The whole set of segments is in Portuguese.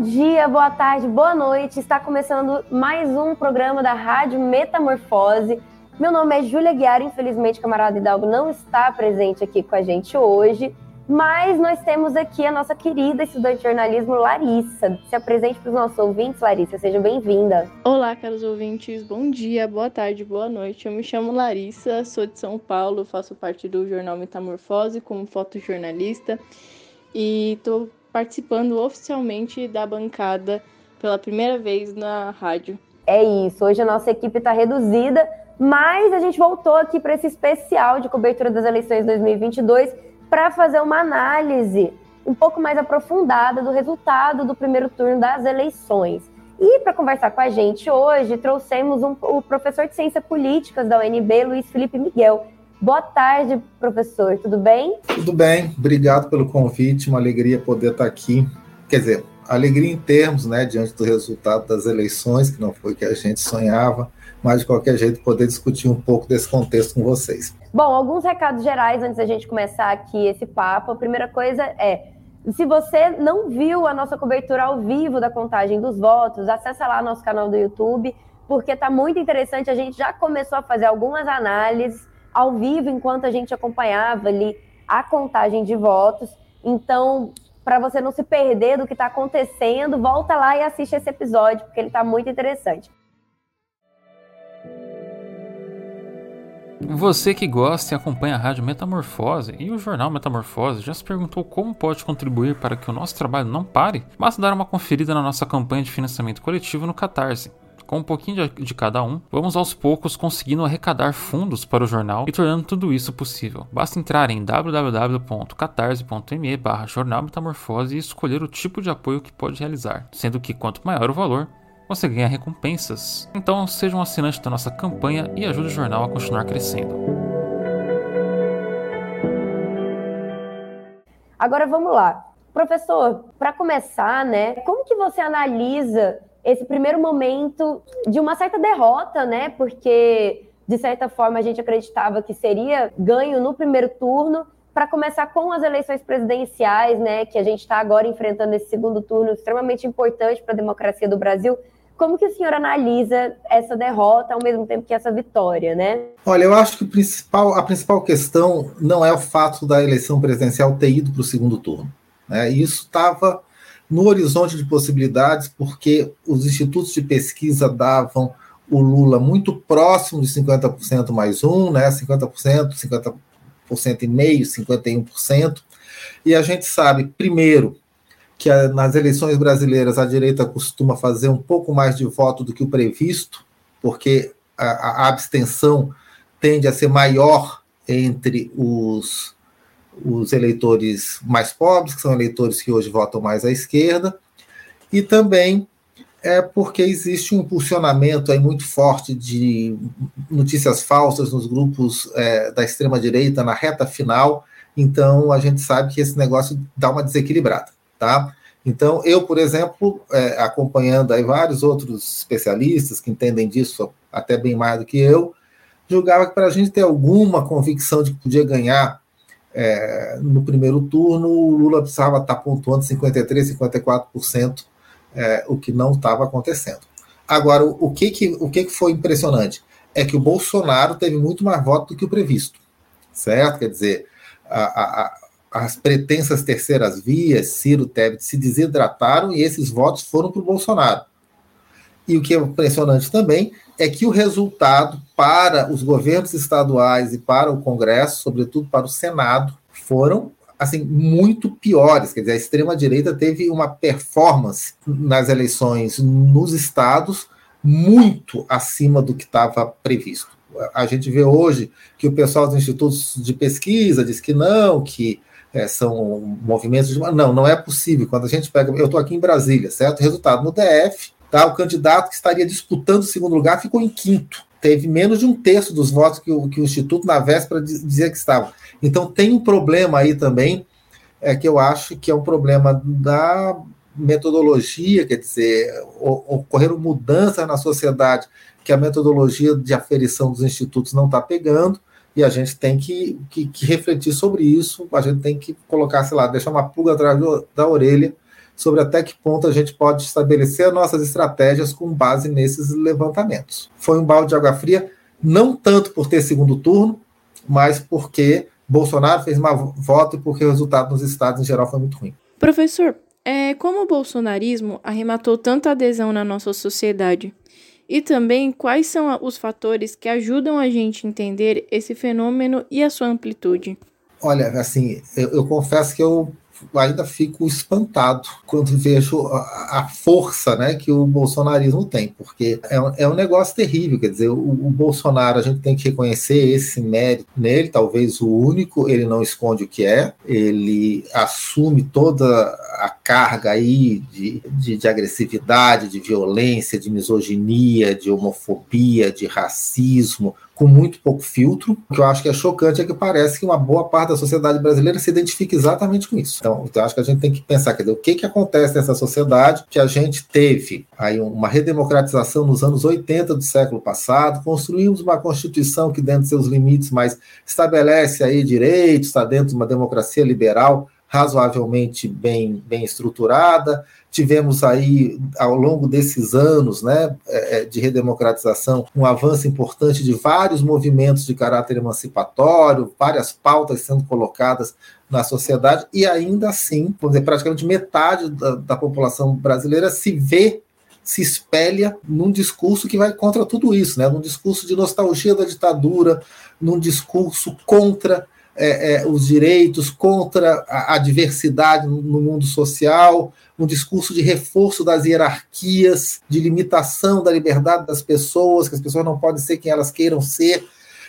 Bom dia, boa tarde, boa noite. Está começando mais um programa da Rádio Metamorfose. Meu nome é Júlia Guiar, infelizmente, camarada Hidalgo não está presente aqui com a gente hoje, mas nós temos aqui a nossa querida estudante de jornalismo, Larissa. Se apresente para os nossos ouvintes, Larissa, seja bem-vinda. Olá, caros ouvintes, bom dia, boa tarde, boa noite. Eu me chamo Larissa, sou de São Paulo, faço parte do jornal Metamorfose como fotojornalista e estou participando oficialmente da bancada pela primeira vez na rádio. É isso, hoje a nossa equipe está reduzida, mas a gente voltou aqui para esse especial de cobertura das eleições 2022 para fazer uma análise um pouco mais aprofundada do resultado do primeiro turno das eleições. E para conversar com a gente hoje, trouxemos um, o professor de Ciências Políticas da UNB, Luiz Felipe Miguel, Boa tarde, professor. Tudo bem? Tudo bem. Obrigado pelo convite. Uma alegria poder estar aqui. Quer dizer, alegria em termos, né, diante do resultado das eleições, que não foi o que a gente sonhava, mas de qualquer jeito poder discutir um pouco desse contexto com vocês. Bom, alguns recados gerais antes da gente começar aqui esse papo. A primeira coisa é se você não viu a nossa cobertura ao vivo da contagem dos votos, acessa lá nosso canal do YouTube, porque está muito interessante. A gente já começou a fazer algumas análises ao vivo enquanto a gente acompanhava ali a contagem de votos. Então, para você não se perder do que está acontecendo, volta lá e assiste esse episódio, porque ele está muito interessante. Você que gosta e acompanha a Rádio Metamorfose e o jornal Metamorfose já se perguntou como pode contribuir para que o nosso trabalho não pare? Basta dar uma conferida na nossa campanha de financiamento coletivo no Catarse com um pouquinho de, de cada um, vamos aos poucos conseguindo arrecadar fundos para o jornal e tornando tudo isso possível. Basta entrar em www.catarse.me barra jornal metamorfose e escolher o tipo de apoio que pode realizar, sendo que quanto maior o valor, você ganha recompensas. Então seja um assinante da nossa campanha e ajude o jornal a continuar crescendo. Agora vamos lá. Professor, para começar, né, como que você analisa esse primeiro momento de uma certa derrota, né? Porque de certa forma a gente acreditava que seria ganho no primeiro turno para começar com as eleições presidenciais, né? Que a gente está agora enfrentando esse segundo turno extremamente importante para a democracia do Brasil. Como que o senhor analisa essa derrota ao mesmo tempo que essa vitória, né? Olha, eu acho que principal, a principal questão não é o fato da eleição presidencial ter ido para o segundo turno. Né? Isso estava no horizonte de possibilidades, porque os institutos de pesquisa davam o Lula muito próximo de 50% mais um, né? 50%, 50% e meio, 51%. E a gente sabe, primeiro, que a, nas eleições brasileiras a direita costuma fazer um pouco mais de voto do que o previsto, porque a, a abstenção tende a ser maior entre os os eleitores mais pobres, que são eleitores que hoje votam mais à esquerda, e também é porque existe um impulsionamento aí muito forte de notícias falsas nos grupos é, da extrema-direita na reta final, então a gente sabe que esse negócio dá uma desequilibrada, tá? Então, eu, por exemplo, é, acompanhando aí vários outros especialistas que entendem disso até bem mais do que eu, julgava que para a gente ter alguma convicção de que podia ganhar é, no primeiro turno, o Lula precisava estar pontuando 53%, 54%, é, o que não estava acontecendo. Agora, o, que, que, o que, que foi impressionante? É que o Bolsonaro teve muito mais votos do que o previsto, certo? Quer dizer, a, a, as pretensas terceiras vias, Ciro Tebet, se desidrataram e esses votos foram para o Bolsonaro. E o que é impressionante também é que o resultado para os governos estaduais e para o Congresso, sobretudo para o Senado, foram assim muito piores. Quer dizer, a extrema direita teve uma performance nas eleições nos estados muito acima do que estava previsto. A gente vê hoje que o pessoal dos institutos de pesquisa diz que não, que é, são movimentos de. Não, não é possível. Quando a gente pega. Eu estou aqui em Brasília, certo? Resultado no DF, Tá? O candidato que estaria disputando o segundo lugar ficou em quinto. Teve menos de um terço dos votos que o, que o Instituto, na véspera, dizia que estava. Então, tem um problema aí também, é, que eu acho que é um problema da metodologia, quer dizer, ocorreram mudanças na sociedade que a metodologia de aferição dos institutos não está pegando, e a gente tem que, que, que, refletir sobre isso, a gente tem que colocar, sei lá, deixar uma pulga atrás da orelha sobre até que ponto a gente pode estabelecer nossas estratégias com base nesses levantamentos. Foi um balde de água fria, não tanto por ter segundo turno, mas porque Bolsonaro fez mau voto e porque o resultado nos estados em geral foi muito ruim. Professor, é, como o bolsonarismo arrematou tanta adesão na nossa sociedade? E também quais são os fatores que ajudam a gente a entender esse fenômeno e a sua amplitude? Olha, assim, eu, eu confesso que eu ainda fico espantado quando vejo a, a, força né, que o bolsonarismo tem, porque é um, é um negócio terrível. Quer dizer, o, o, Bolsonaro, a gente tem que reconhecer esse mérito nele, talvez o único, ele não esconde o que é, ele assume toda a carga aí de, de, de agressividade, de violência, de misoginia, de homofobia, de racismo, com muito pouco filtro. O que eu acho que é chocante é que parece que uma boa parte da sociedade brasileira se identifica exatamente com isso. Então, eu acho que a gente tem que pensar, quer dizer, o que, que acontece nessa sociedade que a gente teve aí uma redemocratização nos anos 80 do século passado, construímos uma constituição que dentro de seus limites, mas estabelece aí direitos, está dentro de uma democracia liberal razoavelmente bem, bem estruturada, Tivemos aí, ao longo desses anos né, é, é, de redemocratização, um avanço importante de vários movimentos de caráter emancipatório, várias pautas sendo colocadas na sociedade, e ainda assim, vamos dizer, praticamente metade da, da população brasileira se vê se espelha num discurso que vai contra tudo isso, né? num discurso de nostalgia da ditadura, num discurso contra é, é, os direitos, contra a, a, diversidade no mundo social, um discurso de reforço das hierarquias, de limitação da liberdade das pessoas, que as pessoas não podem ser quem elas queiram ser,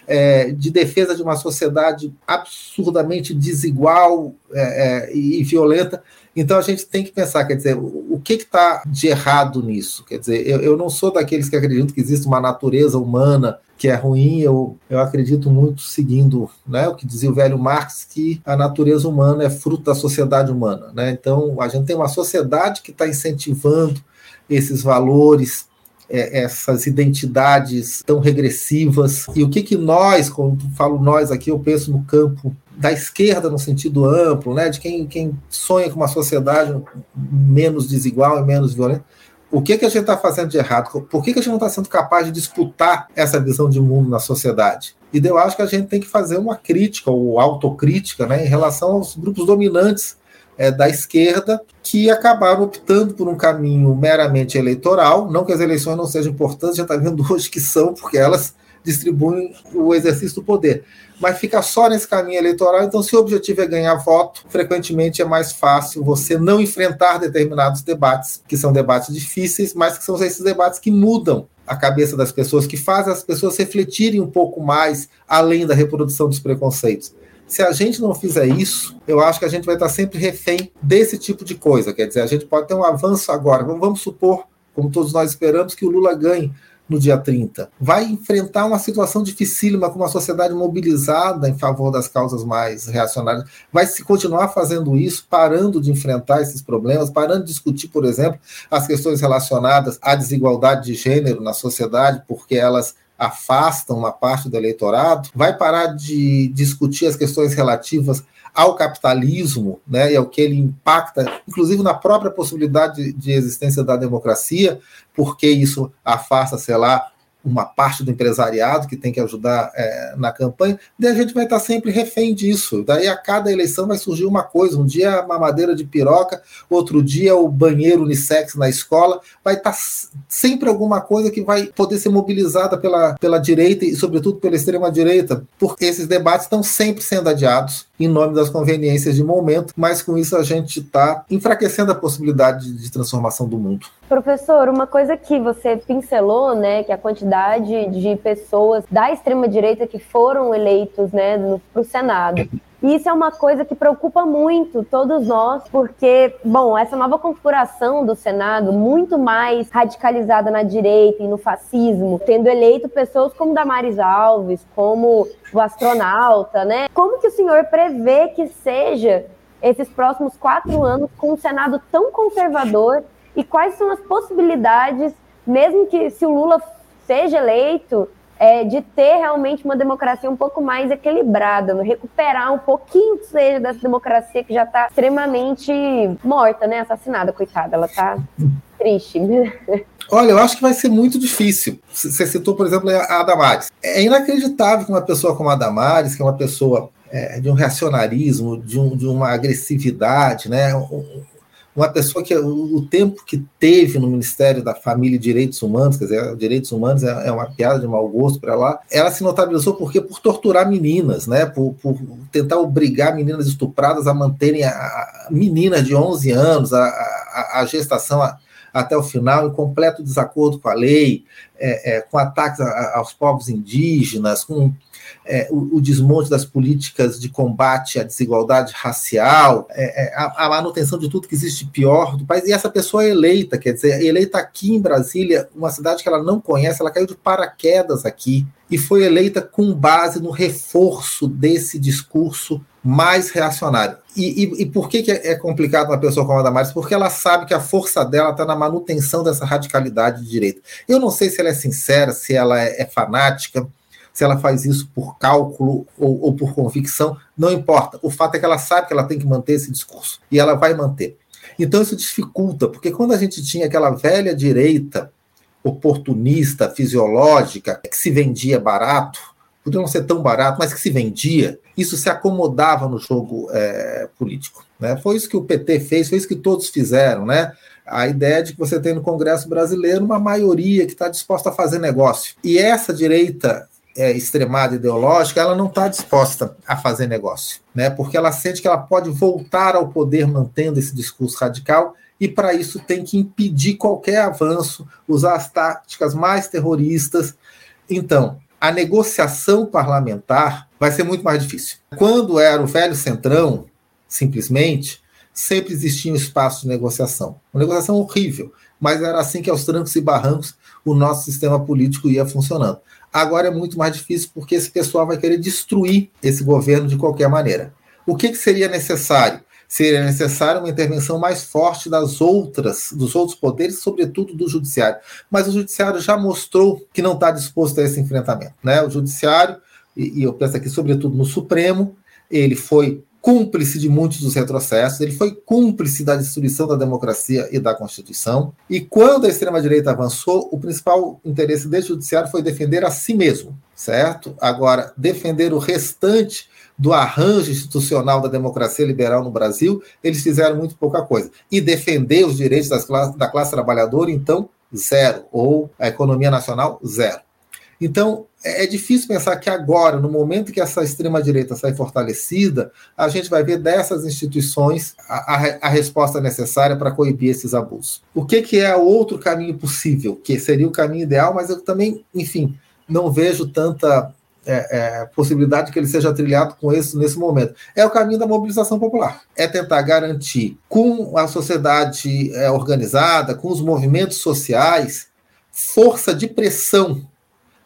é, de defesa de uma sociedade absurdamente desigual é, é, e violenta. Então a gente tem que pensar, quer dizer, o, que está de errado nisso? Quer dizer, eu, eu não sou daqueles que acreditam que existe uma natureza humana que é ruim, eu, eu acredito muito seguindo né, o que dizia o velho Marx, que a natureza humana é fruto da sociedade humana. Né? Então, a gente tem uma sociedade que está incentivando esses valores, é, essas identidades tão regressivas. E o que, que nós, quando falo nós aqui, eu penso no campo da esquerda no sentido amplo, né, de quem, quem sonha com uma sociedade menos desigual e menos violenta, o que, que a gente está fazendo de errado? Por que, que a gente não está sendo capaz de disputar essa visão de mundo na sociedade? E eu acho que a gente tem que fazer uma crítica ou autocrítica né, em relação aos grupos dominantes é, da esquerda que acabaram optando por um caminho meramente eleitoral. Não que as eleições não sejam importantes, já está vendo hoje que são, porque elas distribuem o exercício do poder. Mas fica só nesse caminho eleitoral, então, se o objetivo é ganhar voto, frequentemente é mais fácil você não enfrentar determinados debates, que são debates difíceis, mas que são esses debates que mudam a cabeça das pessoas, que fazem as pessoas refletirem um pouco mais além da reprodução dos preconceitos. Se a gente não fizer isso, eu acho que a gente vai estar sempre refém desse tipo de coisa. Quer dizer, a gente pode ter um avanço agora. Vamos supor, como todos nós esperamos, que o Lula ganhe no dia 30. Vai enfrentar uma situação dificílima com uma sociedade mobilizada em favor das causas mais reacionárias. Vai se continuar fazendo isso, parando de enfrentar esses problemas, parando de discutir, por exemplo, as questões relacionadas à desigualdade de gênero na sociedade, porque elas afastam uma parte do eleitorado, vai parar de discutir as questões relativas ao capitalismo, né, e ao que ele impacta, inclusive na própria possibilidade de, de existência da democracia, porque isso afasta, sei lá, uma parte do empresariado que tem que ajudar é, na campanha, daí a gente vai estar sempre refém disso. Daí a cada eleição vai surgir uma coisa, um dia a mamadeira de piroca, outro dia o banheiro unissex na escola, vai estar sempre alguma coisa que vai poder ser mobilizada pela, pela direita e, sobretudo, pela extrema-direita, porque esses debates estão sempre sendo adiados em nome das conveniências de momento, mas com isso a gente está enfraquecendo a possibilidade de transformação do mundo. Professor, uma coisa que você pincelou, né, que a quantidade de pessoas da extrema-direita que foram eleitos né, para o Senado. E isso é uma coisa que preocupa muito todos nós, porque, bom, essa nova configuração do Senado, muito mais radicalizada na direita e no fascismo, tendo eleito pessoas como Damares Alves, como o astronauta, né? Como que o senhor prevê que seja esses próximos quatro anos com um Senado tão conservador e quais são as possibilidades, mesmo que se o Lula seja eleito, é, de ter realmente uma democracia um pouco mais equilibrada, recuperar um pouquinho seja dessa democracia que já está extremamente morta, né? Assassinada, coitada, ela está triste. Olha, eu acho que vai ser muito difícil. Você citou, por exemplo, a Damares. É inacreditável que uma pessoa como a Damares, que é uma pessoa é, de um reacionarismo, de, um, de, uma agressividade, né? Uma pessoa que o tempo que teve no Ministério da Família e Direitos Humanos, quer dizer, direitos humanos é, é uma piada de mau gosto para lá, ela se notabilizou porque por torturar meninas, né, por, por tentar obrigar meninas estupradas a manterem a, a meninas de 11 anos a, a, a gestação até o final, em completo desacordo com a lei, é, é, com ataques aos povos indígenas, com é, o, o, desmonte das políticas de combate à desigualdade racial, é, é, a, a, manutenção de tudo que existe pior do país. E essa pessoa é eleita, quer dizer, eleita aqui em Brasília, uma cidade que ela não conhece, ela caiu de paraquedas aqui e foi eleita com base no reforço desse discurso mais reacionário. E, e, e por que, que é complicado uma pessoa como a Damares? Porque ela sabe que a força dela está na manutenção dessa radicalidade de direita. Eu não sei se ela é sincera, se ela é, é fanática, se ela faz isso por cálculo ou, ou por convicção, não importa. O fato é que ela sabe que ela tem que manter esse discurso e ela vai manter. Então isso dificulta, porque quando a gente tinha aquela velha direita oportunista, fisiológica, que se vendia barato, podia não ser tão barato, mas que se vendia, isso se acomodava no jogo é, político. Né? Foi isso que o PT fez, foi isso que todos fizeram. Né? A ideia de que você tem no Congresso brasileiro uma maioria que está disposta a fazer negócio. E essa direita é, extremada ideológica, ela não está disposta a fazer negócio, né? porque ela sente que ela pode voltar ao poder mantendo esse discurso radical e para isso tem que impedir qualquer avanço, usar as táticas mais terroristas. Então, a negociação parlamentar vai ser muito mais difícil. Quando era o velho centrão, simplesmente, sempre existia um espaço de negociação. Uma negociação horrível, mas era assim que aos trancos e barrancos o nosso sistema político ia funcionando. Agora é muito mais difícil porque esse pessoal vai querer destruir esse governo de qualquer maneira. O que, que seria necessário? Seria necessária uma intervenção mais forte das outras, dos outros poderes, sobretudo do judiciário. Mas o judiciário já mostrou que não está disposto a esse enfrentamento. Né? O judiciário, e, e eu penso aqui sobretudo no Supremo, ele foi cúmplice de muitos dos retrocessos, ele foi cúmplice da destruição da democracia e da Constituição. E quando a extrema-direita avançou, o principal interesse desse judiciário foi defender a si mesmo, certo? Agora, defender o restante do arranjo institucional da democracia liberal no Brasil, eles fizeram muito pouca coisa. E defender os direitos classe, da classe trabalhadora, então, zero. Ou a economia nacional, zero. Então, é, é difícil pensar que agora, no momento que essa extrema-direita sai fortalecida, a gente vai ver dessas instituições a, a, a resposta necessária para coibir esses abusos. O que, que é outro caminho possível, que seria o caminho ideal, mas eu também, enfim, não vejo tanta é, é, possibilidade que ele seja trilhado com isso nesse momento. É o caminho da mobilização popular. É tentar garantir com a sociedade é, organizada, com os movimentos sociais, força de pressão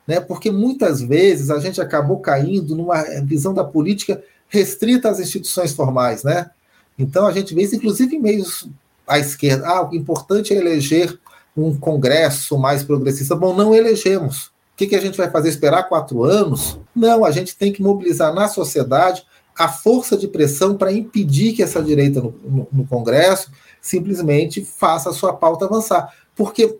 né? porque muitas vezes a gente acabou caindo numa visão da política restrita às instituições formais. Né? Então a gente vê isso, inclusive, em meios à esquerda. Ah, o importante é eleger um Congresso mais progressista. Bom, não elegemos. O que, que a gente vai fazer? Esperar quatro anos? Não, a gente tem que mobilizar na sociedade a força de pressão para impedir que essa direita no, no, no Congresso simplesmente faça a sua pauta avançar. Porque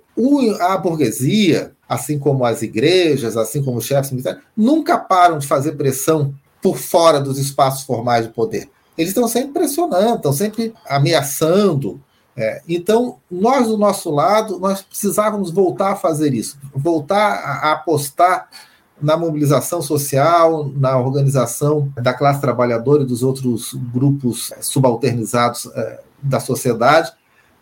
a burguesia, assim como as igrejas, assim como os chefes militares, nunca param de fazer pressão por fora dos espaços formais de poder. Eles estão sempre pressionando, estão sempre ameaçando. É, então, nós, do nosso lado, nós precisávamos voltar a fazer isso, voltar a, a apostar na mobilização social, na organização da classe trabalhadora e dos outros grupos subalternizados é, da sociedade,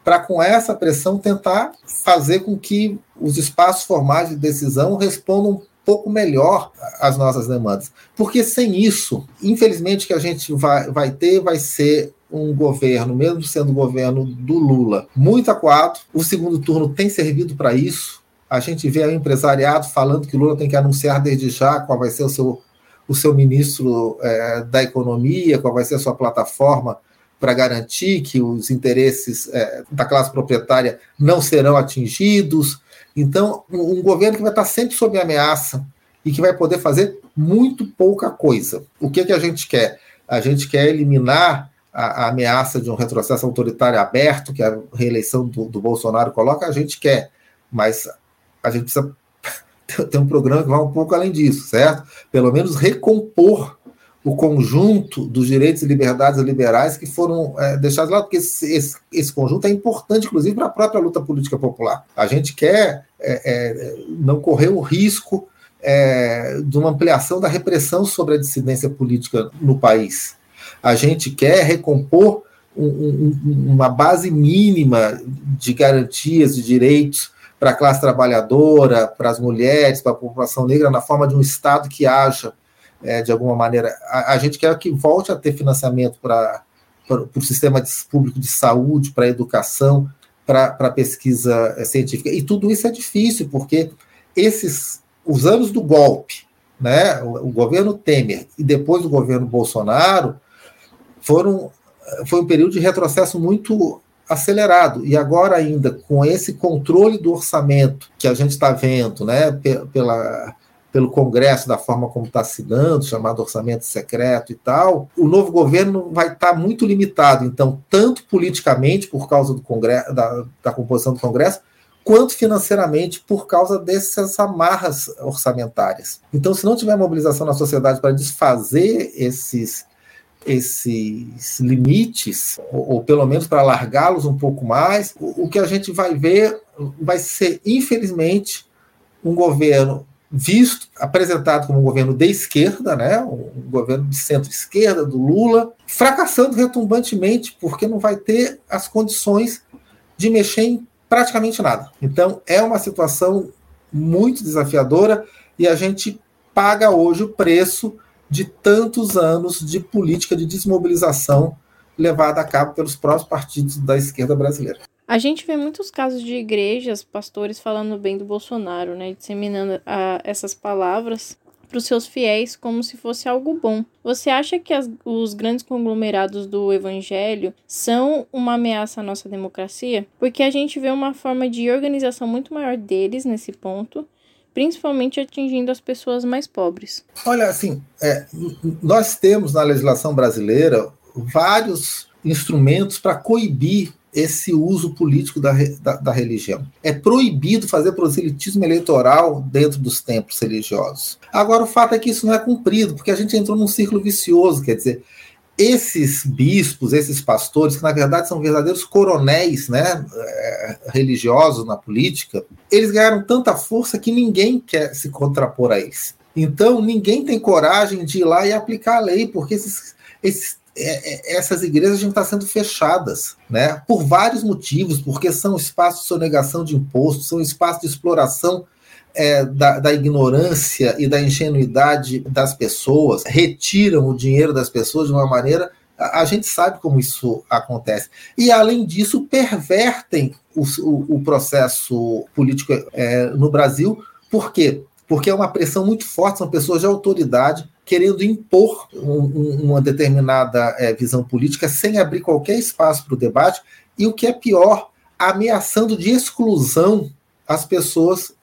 para com essa pressão tentar fazer com que os espaços formais de decisão respondam um pouco melhor às nossas demandas. Porque sem isso, infelizmente, que a gente vai, vai ter vai ser um governo, mesmo sendo o governo do Lula, muito acuado. O segundo turno tem servido para isso. A gente vê o empresariado falando que Lula tem que anunciar desde já qual vai ser o seu, o seu ministro é, da Economia, qual vai ser a sua plataforma para garantir que os interesses é, da classe proprietária não serão atingidos. Então, um, um governo que vai estar sempre sob ameaça e que vai poder fazer muito pouca coisa. O que, que a gente quer? A gente quer eliminar a, a ameaça de um retrocesso autoritário aberto, que a reeleição do, do Bolsonaro coloca, a gente quer, mas a gente precisa ter um programa que vá um pouco além disso, certo? Pelo menos recompor o conjunto dos direitos e liberdades liberais que foram é, deixados lá, porque esse, esse, esse, conjunto é importante, inclusive, para a própria luta política popular. A gente quer é, é, não correr o risco é, de uma ampliação da repressão sobre a dissidência política no país. A gente quer recompor um, um, uma base mínima de garantias de direitos para a classe trabalhadora, para as mulheres, para a população negra, na forma de um Estado que haja é, de alguma maneira. A, a, gente quer que volte a ter financiamento para o sistema de, público de saúde, para a educação, para a pesquisa é, científica. E tudo isso é difícil, porque esses os anos do golpe, né, o, o governo Temer e depois o governo Bolsonaro, foram foi um período de retrocesso muito acelerado. E agora, ainda com esse controle do orçamento que a gente está vendo, né, pela, pelo Congresso, da forma como está se dando, chamado orçamento secreto e tal, o novo governo vai estar tá muito limitado. Então, tanto politicamente, por causa do Congresso, da, da composição do Congresso, quanto financeiramente por causa dessas amarras orçamentárias. Então, se não tiver mobilização na sociedade para desfazer esses esses limites, ou, ou pelo menos para largá-los um pouco mais, o, o que a gente vai ver vai ser, infelizmente, um governo visto, apresentado como um governo de esquerda, né, um governo de centro-esquerda, do Lula, fracassando retumbantemente, porque não vai ter as condições de mexer em praticamente nada. Então, é uma situação muito desafiadora e a gente paga hoje o preço de tantos anos de política de desmobilização levada a cabo pelos próprios partidos da esquerda brasileira. A gente vê muitos casos de igrejas, pastores falando bem do Bolsonaro, né, disseminando a, ah, essas palavras para os seus fiéis como se fosse algo bom. Você acha que as, os grandes conglomerados do evangelho são uma ameaça à nossa democracia? Porque a gente vê uma forma de organização muito maior deles nesse ponto principalmente atingindo as pessoas mais pobres. Olha, assim, é, nós temos na legislação brasileira vários instrumentos para coibir esse uso político da, da, da, religião. É proibido fazer proselitismo eleitoral dentro dos templos religiosos. Agora, o fato é que isso não é cumprido, porque a gente entrou num círculo vicioso, quer dizer, esses bispos, esses pastores, que na verdade são verdadeiros coronéis né, é, religiosos na política, eles ganharam tanta força que ninguém quer se contrapor a eles. Então, ninguém tem coragem de ir lá e aplicar a lei, porque esses, esses, é, é, essas igrejas já estão sendo fechadas, né? Por vários motivos, porque são espaços de sonegação de impostos, são espaços de exploração é, da, da, ignorância e da ingenuidade das pessoas, retiram o dinheiro das pessoas de uma maneira. A, a gente sabe como isso acontece. E, além disso, pervertem o, o, o processo político é, no Brasil. Por quê? Porque é uma pressão muito forte, são pessoas de autoridade querendo impor um, uma determinada é, visão política sem abrir qualquer espaço para o debate, e o que é pior, ameaçando de exclusão as pessoas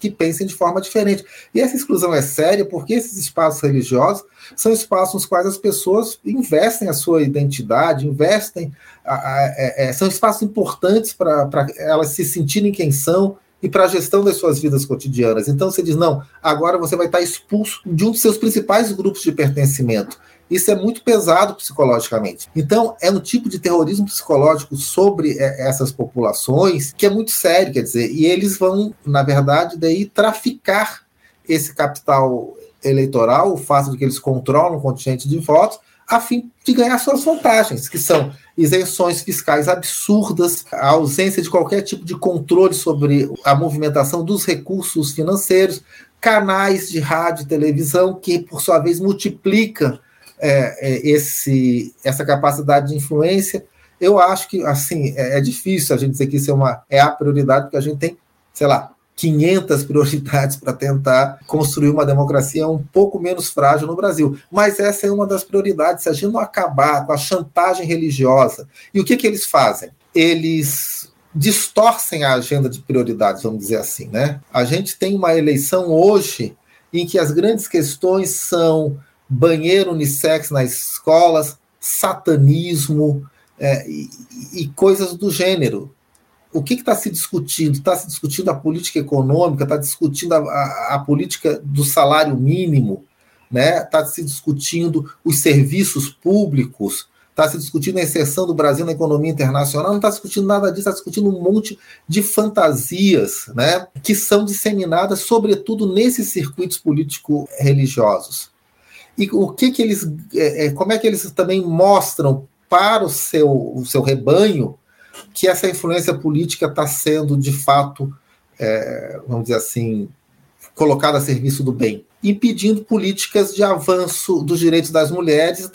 que pensem de forma diferente. E essa exclusão é séria porque esses espaços religiosos são espaços nos quais as pessoas investem a sua identidade, investem, a, a, a, é, é, são espaços importantes para elas se sentirem quem são e para a gestão das suas vidas cotidianas. Então você diz: não, agora você vai estar expulso de um dos seus principais grupos de pertencimento. Isso é muito pesado psicologicamente. Então, é um tipo de terrorismo psicológico sobre é, essas populações que é muito sério, quer dizer, e eles vão, na verdade, daí traficar esse capital eleitoral, o fato de que eles controlam o contingente de votos, a fim de ganhar suas vantagens, que são isenções fiscais absurdas, a ausência de qualquer tipo de controle sobre a movimentação dos recursos financeiros, canais de rádio e televisão que, por sua vez, multiplicam é, é, esse, essa capacidade de influência. Eu acho que assim é, é, difícil a gente dizer que isso é, uma, é a prioridade, porque a gente tem, sei lá, 500 prioridades para tentar construir uma democracia um pouco menos frágil no Brasil. Mas essa é uma das prioridades. Se a gente não acabar com a chantagem religiosa, e o que, que eles fazem? Eles distorcem a agenda de prioridades, vamos dizer assim, né? A gente tem uma eleição hoje em que as grandes questões são banheiro unissex nas escolas, satanismo é, e, e, coisas do gênero. O que está se discutindo? Está se discutindo a política econômica, está discutindo a, a, a, política do salário mínimo, está né? Tá se discutindo os serviços públicos, está se discutindo a inserção do Brasil na economia internacional, não está discutindo nada disso, está discutindo um monte de fantasias né, que são disseminadas, sobretudo nesses circuitos político-religiosos. E o que, que eles. É, é, como é que eles também mostram para o seu, o seu rebanho que essa influência política está sendo, de fato, é, vamos dizer assim, colocada a serviço do bem? impedindo políticas de avanço dos direitos das mulheres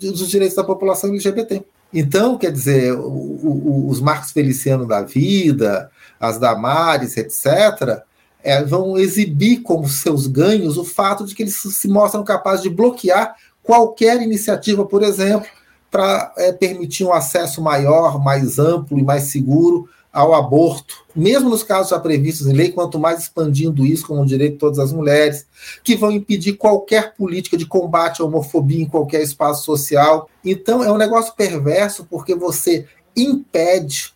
e dos direitos da população LGBT. Então, quer dizer, o, o, os Marcos Feliciano da vida, as Damares, etc., é, vão exibir como seus ganhos o fato de que eles se mostram capazes de bloquear qualquer iniciativa, por exemplo, para é, permitir um acesso maior, mais amplo e mais seguro ao aborto, mesmo nos casos já previstos em lei, quanto mais expandindo isso como direito de todas as mulheres, que vão impedir qualquer política de combate à homofobia em qualquer espaço social. Então, é um negócio perverso, porque você impede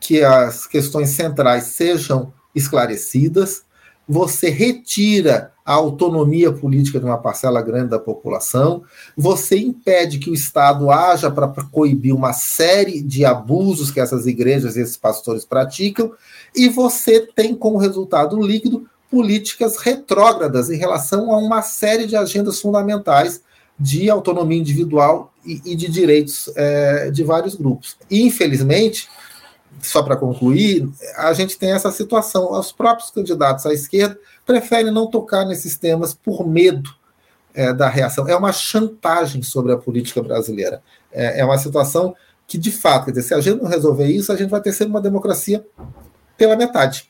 que as questões centrais sejam esclarecidas, você retira a autonomia política de uma parcela grande da população, você impede que o Estado haja para coibir uma série de abusos que essas igrejas e esses pastores praticam, e você tem como resultado líquido políticas retrógradas em relação a uma série de agendas fundamentais de autonomia individual e, e de direitos é, de vários grupos. E, infelizmente, só para concluir, a gente tem essa situação. Os próprios candidatos à esquerda preferem não tocar nesses temas por medo é, da reação. É uma chantagem sobre a política brasileira. É, é, uma situação que, de fato, dizer, se a gente não resolver isso, a gente vai ter sempre uma democracia pela metade.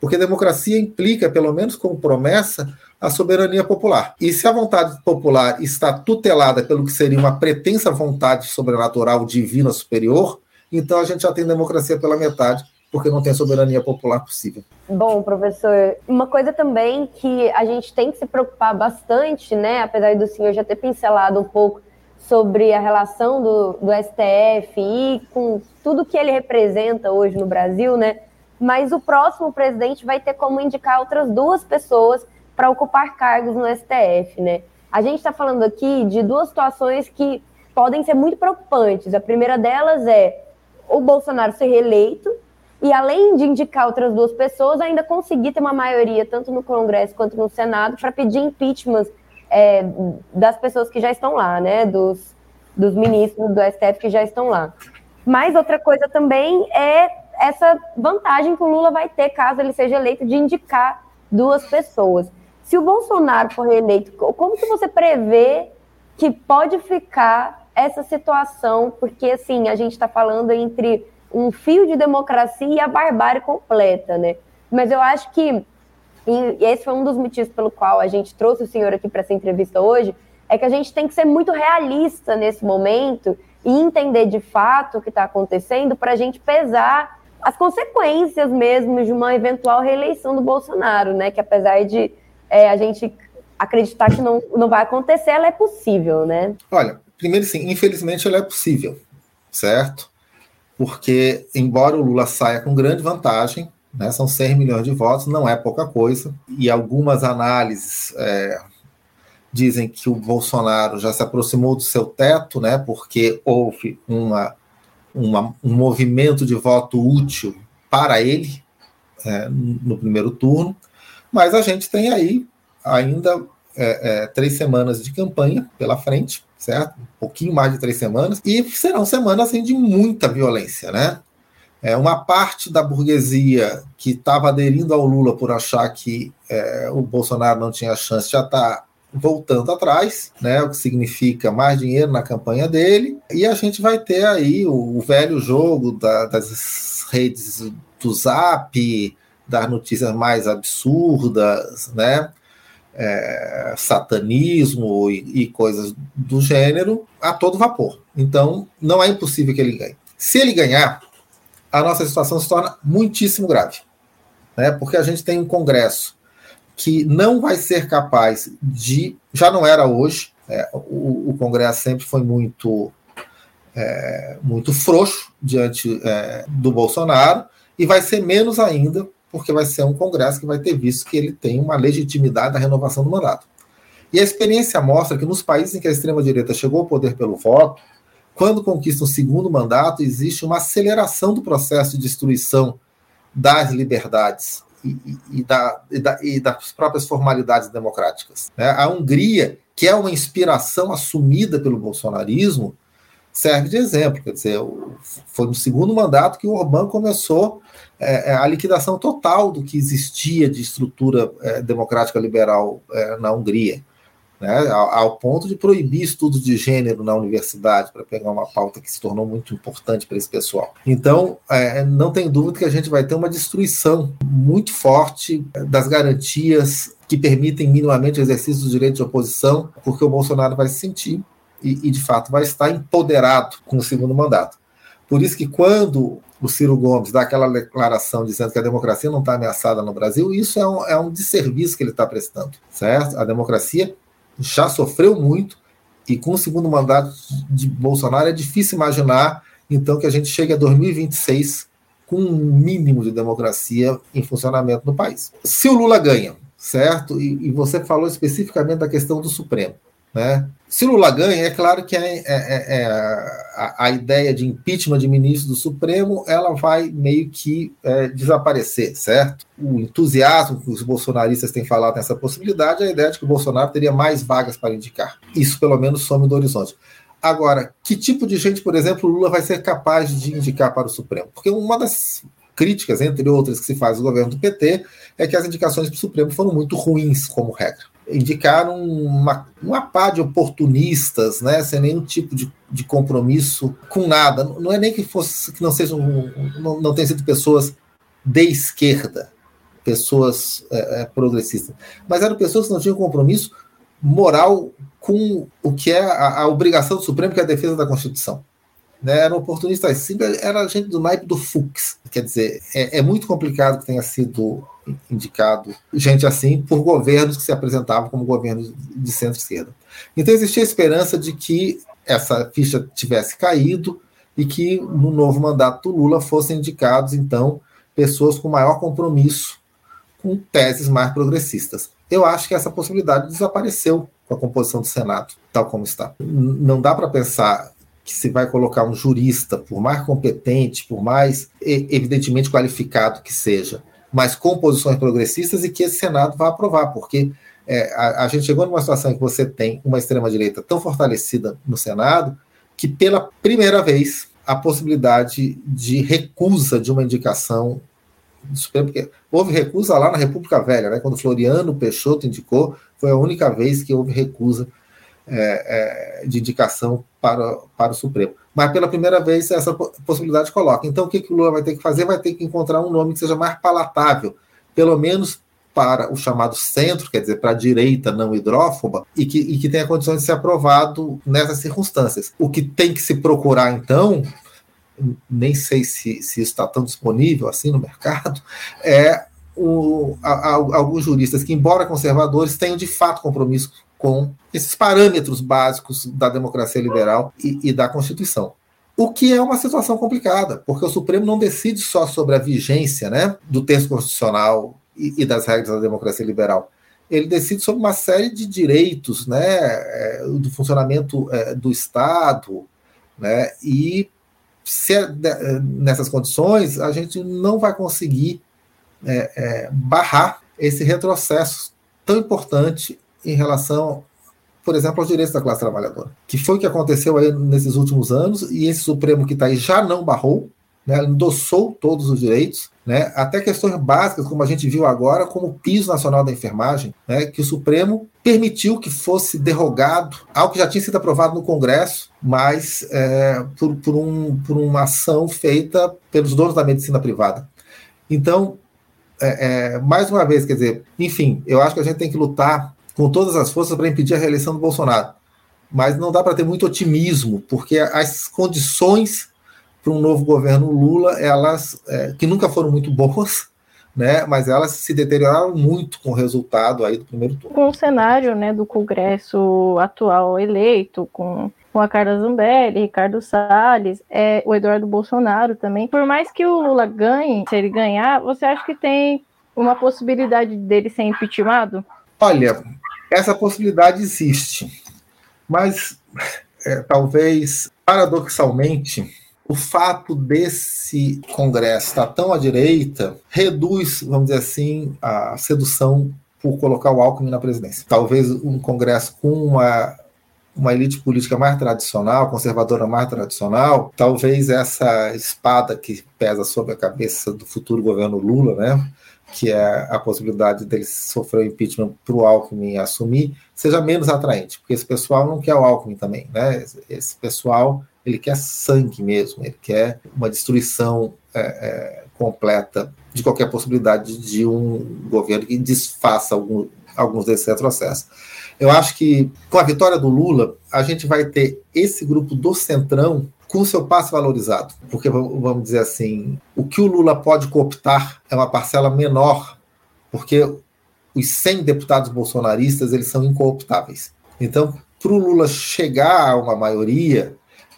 Porque democracia implica, pelo menos como promessa, a soberania popular. E se a vontade popular está tutelada pelo que seria uma pretensa vontade sobrenatural divina superior, então a gente já tem democracia pela metade, porque não tem soberania popular possível. Bom, professor, uma coisa também que a gente tem que se preocupar bastante, né, apesar do senhor já ter pincelado um pouco sobre a relação do, do STF e com tudo que ele representa hoje no Brasil, né, mas o próximo presidente vai ter como indicar outras duas pessoas para ocupar cargos no STF, né. A gente está falando aqui de duas situações que podem ser muito preocupantes. A primeira delas é o Bolsonaro ser reeleito e, além de indicar outras duas pessoas, ainda conseguir ter uma maioria, tanto no Congresso quanto no Senado, para pedir impeachment é, das pessoas que já estão lá, né? Dos, dos ministros do STF que já estão lá. Mas outra coisa também é essa vantagem que o Lula vai ter caso ele seja eleito de indicar duas pessoas. Se o Bolsonaro for reeleito, como que você prevê que pode ficar essa situação, porque assim, a gente está falando entre um fio de democracia e a barbárie completa, né? Mas eu acho que, e esse foi um dos motivos pelo qual a gente trouxe o senhor aqui para essa entrevista hoje, é que a gente tem que ser muito realista nesse momento e entender de fato o que está acontecendo para a gente pesar as consequências mesmo de uma eventual reeleição do Bolsonaro, né? Que apesar de é, a gente acreditar que não, não vai acontecer, ela é possível, né? Olha, primeiro, sim, infelizmente ela é possível, certo? Porque, embora o Lula saia com grande vantagem, né, são 100 milhões de votos, não é pouca coisa, e algumas análises é, dizem que o Bolsonaro já se aproximou do seu teto, né, porque houve uma, uma um movimento de voto útil para ele é, no primeiro turno, mas a gente tem aí ainda é, é, três semanas de campanha pela frente, certo? Um pouquinho mais de três semanas, e serão semanas assim, de muita violência, né? É, uma parte da burguesia que estava aderindo ao Lula por achar que é, o Bolsonaro não tinha chance já está voltando atrás, né, o que significa mais dinheiro na campanha dele, e a gente vai ter aí o, o velho jogo da, das redes do Zap, das notícias mais absurdas, né, é, satanismo e, e, coisas do gênero a todo vapor. Então, não é impossível que ele ganhe. Se ele ganhar, a nossa situação se torna muitíssimo grave, né? porque a gente tem um Congresso que não vai ser capaz de, já não era hoje, é, o, o, Congresso sempre foi muito, é, muito frouxo diante é, do Bolsonaro, e vai ser menos ainda, porque vai ser um Congresso que vai ter visto que ele tem uma legitimidade da renovação do mandato. E a experiência mostra que nos países em que a extrema-direita chegou ao poder pelo voto, quando conquista um segundo mandato, existe uma aceleração do processo de destruição das liberdades e, e, da, e, da, e das próprias formalidades democráticas. Né? A Hungria, que é uma inspiração assumida pelo bolsonarismo, serve de exemplo. Quer dizer, foi no segundo mandato que o Orbán começou é, é, a liquidação total do que existia de estrutura é, democrática liberal é, na Hungria né, ao, ao, ponto de proibir estudos de gênero na universidade, para pegar uma pauta que se tornou muito importante para esse pessoal. Então, é, não tem dúvida que a gente vai ter uma destruição muito forte das garantias que permitem minimamente o exercício dos direitos de oposição, porque o Bolsonaro vai se sentir e, e de fato, vai estar empoderado com o segundo mandato. Por isso que quando o Ciro Gomes dá aquela declaração dizendo que a democracia não está ameaçada no Brasil, isso é um, é um desserviço que ele está prestando, certo? A democracia já sofreu muito, e com o segundo mandato de Bolsonaro é difícil imaginar, então, que a gente chegue a 2026 com um mínimo de democracia em funcionamento no país. Se o Lula ganha, certo? E, e você falou especificamente da questão do Supremo. Né? Se Lula ganha, é claro que é, é, é, é a, a, ideia de impeachment de ministro do Supremo ela vai meio que é, desaparecer, certo? O entusiasmo que os bolsonaristas têm falado nessa possibilidade é a ideia de que o Bolsonaro teria mais vagas para indicar. Isso, pelo menos, some do horizonte. Agora, que tipo de gente, por exemplo, Lula vai ser capaz de indicar para o Supremo? Porque uma das críticas, entre outras, que se faz do governo do PT é que as indicações para o Supremo foram muito ruins, como regra indicaram uma, uma pá de oportunistas, né, sem nenhum tipo de, de compromisso com nada. Não é nem que fosse que não sejam, não, não tenham sido pessoas de esquerda, pessoas é, é, progressistas, mas eram pessoas que não tinham compromisso moral com o que é a, a obrigação do Supremo, que é a defesa da Constituição né, eram oportunistas simples, era gente do naipe do Fux. Quer dizer, é, é, muito complicado que tenha sido indicado gente assim por governos que se apresentavam como governos de centro-esquerda. Então existia a esperança de que essa ficha tivesse caído e que no novo mandato do Lula fossem indicados, então, pessoas com maior compromisso com teses mais progressistas. Eu acho que essa possibilidade desapareceu com a composição do Senado, tal como está. Não dá para pensar que se vai colocar um jurista, por mais competente, por mais evidentemente qualificado que seja, mas com posições progressistas e que esse Senado vai aprovar, porque é, a, a, gente chegou numa situação em que você tem uma extrema-direita tão fortalecida no Senado que, pela primeira vez, a possibilidade de recusa de uma indicação do Supremo, porque houve recusa lá na República Velha, né, quando Floriano Peixoto indicou, foi a única vez que houve recusa é, é, de indicação para, para o Supremo. Mas pela primeira vez essa possibilidade coloca. Então o que, que o Lula vai ter que fazer? Vai ter que encontrar um nome que seja mais palatável, pelo menos para o chamado centro, quer dizer, para a direita não hidrófoba, e que, e que tenha condições de ser aprovado nessas circunstâncias. O que tem que se procurar, então, nem sei se, se está tão disponível assim no mercado, é o, a, a, alguns juristas que, embora conservadores, tenham de fato compromisso com esses parâmetros básicos da democracia liberal e, e da Constituição. O que é uma situação complicada, porque o Supremo não decide só sobre a vigência né, do texto constitucional e, e das regras da democracia liberal. Ele decide sobre uma série de direitos né, é, do funcionamento é, do Estado, né, e se é nessas condições, a gente não vai conseguir é, é, barrar esse retrocesso tão importante em relação, por exemplo, aos direitos da classe trabalhadora, que foi o que aconteceu aí nesses últimos anos, e esse Supremo que está aí já não barrou, né, endossou todos os direitos, né, até questões básicas, como a gente viu agora, como o piso nacional da enfermagem, né, que o Supremo permitiu que fosse derrogado, algo que já tinha sido aprovado no Congresso, mas é, por, por, um, por uma ação feita pelos donos da medicina privada. Então, é, é, mais uma vez, quer dizer, enfim, eu acho que a gente tem que lutar com todas as forças para impedir a reeleição do Bolsonaro. Mas não dá para ter muito otimismo, porque as condições para um novo governo Lula, elas, é, que nunca foram muito boas, né? Mas elas se deterioraram muito com o resultado aí do primeiro turno. Com o cenário, né, do Congresso atual eleito, com com a Carla Zambelli, Ricardo Salles, é, o Eduardo Bolsonaro também. Por mais que o Lula ganhe, se ele ganhar, você acha que tem uma possibilidade dele ser impeachmentado? Olha, essa possibilidade existe, mas é, talvez, paradoxalmente, o fato desse Congresso estar tão à direita reduz, vamos dizer assim, a sedução por colocar o Alckmin na presidência. Talvez um Congresso com uma uma elite política mais tradicional, conservadora mais tradicional, talvez essa espada que pesa sobre a cabeça do futuro governo Lula, né, que é a possibilidade dele sofrer o impeachment para o Alckmin assumir, seja menos atraente, porque esse pessoal não quer o Alckmin também, né? Esse pessoal ele quer sangue mesmo, ele quer uma destruição é, é, completa de qualquer possibilidade de um governo que desfaça algum, alguns desses retrocessos. Eu acho que com a vitória do Lula, a gente vai ter esse grupo do Centrão com seu passe valorizado. Porque, vamos dizer assim, o que o Lula pode cooptar é uma parcela menor, porque os 100 deputados bolsonaristas eles são incooptáveis. Então, para o Lula chegar a uma maioria,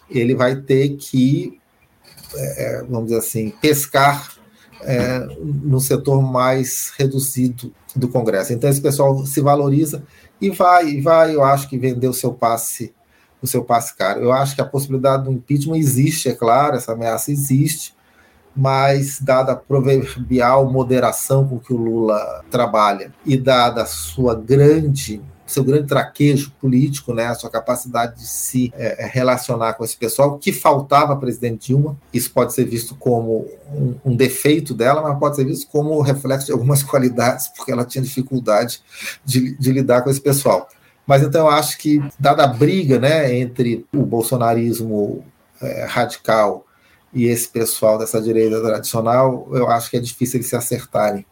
ele vai ter que, é, vamos dizer assim, pescar é, no setor mais reduzido do Congresso. Então, esse pessoal se valoriza e vai, vai, eu acho que vender o seu passe, o seu passe caro. Eu acho que a possibilidade do impeachment existe, é claro, essa ameaça existe, mas dada a proverbial moderação com que o Lula trabalha e dada a sua grande seu grande traquejo político, né, a sua capacidade de se é, é, relacionar com esse pessoal, que faltava a presidente Dilma. Isso pode ser visto como um, um, defeito dela, mas pode ser visto como reflexo de algumas qualidades, porque ela tinha dificuldade de, de lidar com esse pessoal. Mas então eu acho que, dada a briga né, entre o bolsonarismo é, radical e esse pessoal dessa direita tradicional, eu acho que é difícil eles se acertarem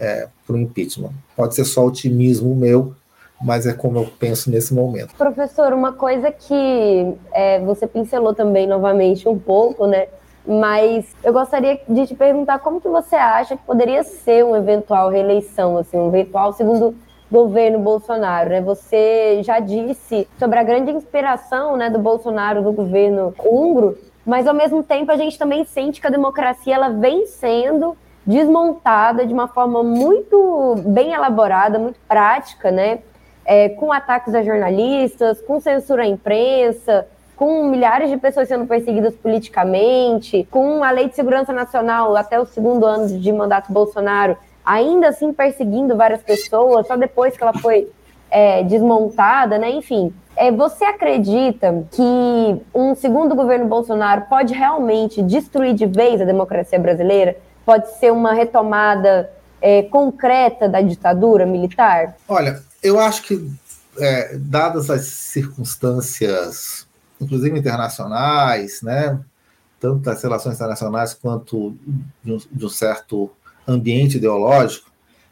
é, para o impeachment. Pode ser só otimismo meu, mas é como eu penso nesse momento. Professor, uma coisa que é, você pincelou também novamente um pouco, né? Mas eu gostaria de te perguntar como que você acha que poderia ser uma eventual reeleição, assim, um eventual segundo governo Bolsonaro, né? Você já disse sobre a grande inspiração, né, do Bolsonaro no governo húngaro, mas ao mesmo tempo a gente também sente que a democracia ela vem sendo desmontada de uma forma muito bem elaborada, muito prática, né? é, com ataques a jornalistas, com censura à imprensa, com milhares de pessoas sendo perseguidas politicamente, com a Lei de Segurança Nacional até o segundo ano de mandato Bolsonaro, ainda assim perseguindo várias pessoas, só depois que ela foi é, desmontada, né? Enfim, é, você acredita que um segundo governo Bolsonaro pode realmente destruir de vez a democracia brasileira? Pode ser uma retomada é, concreta da ditadura militar? Olha, eu acho que, é, dadas as circunstâncias, inclusive internacionais, né, tanto das relações internacionais quanto de um, de um certo ambiente ideológico,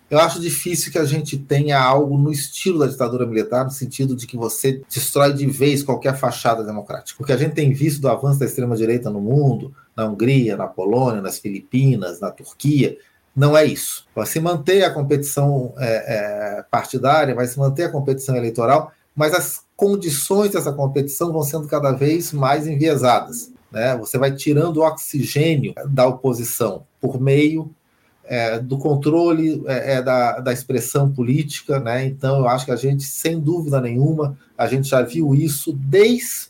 eu acho difícil que a gente tenha algo no estilo da ditadura militar, no sentido de que você destrói de vez qualquer fachada democrática. O que a gente tem visto do avanço da extrema-direita no mundo, na Hungria, na Polônia, nas Filipinas, na Turquia, não é isso. Vai se manter a competição é, é, partidária, vai se manter a competição eleitoral, mas as condições dessa competição vão sendo cada vez mais enviesadas. Né? Você vai tirando o oxigênio da oposição por meio é, do controle é, é, da, da expressão política. Né? Então, eu acho que a gente, sem dúvida nenhuma, a gente já viu isso desde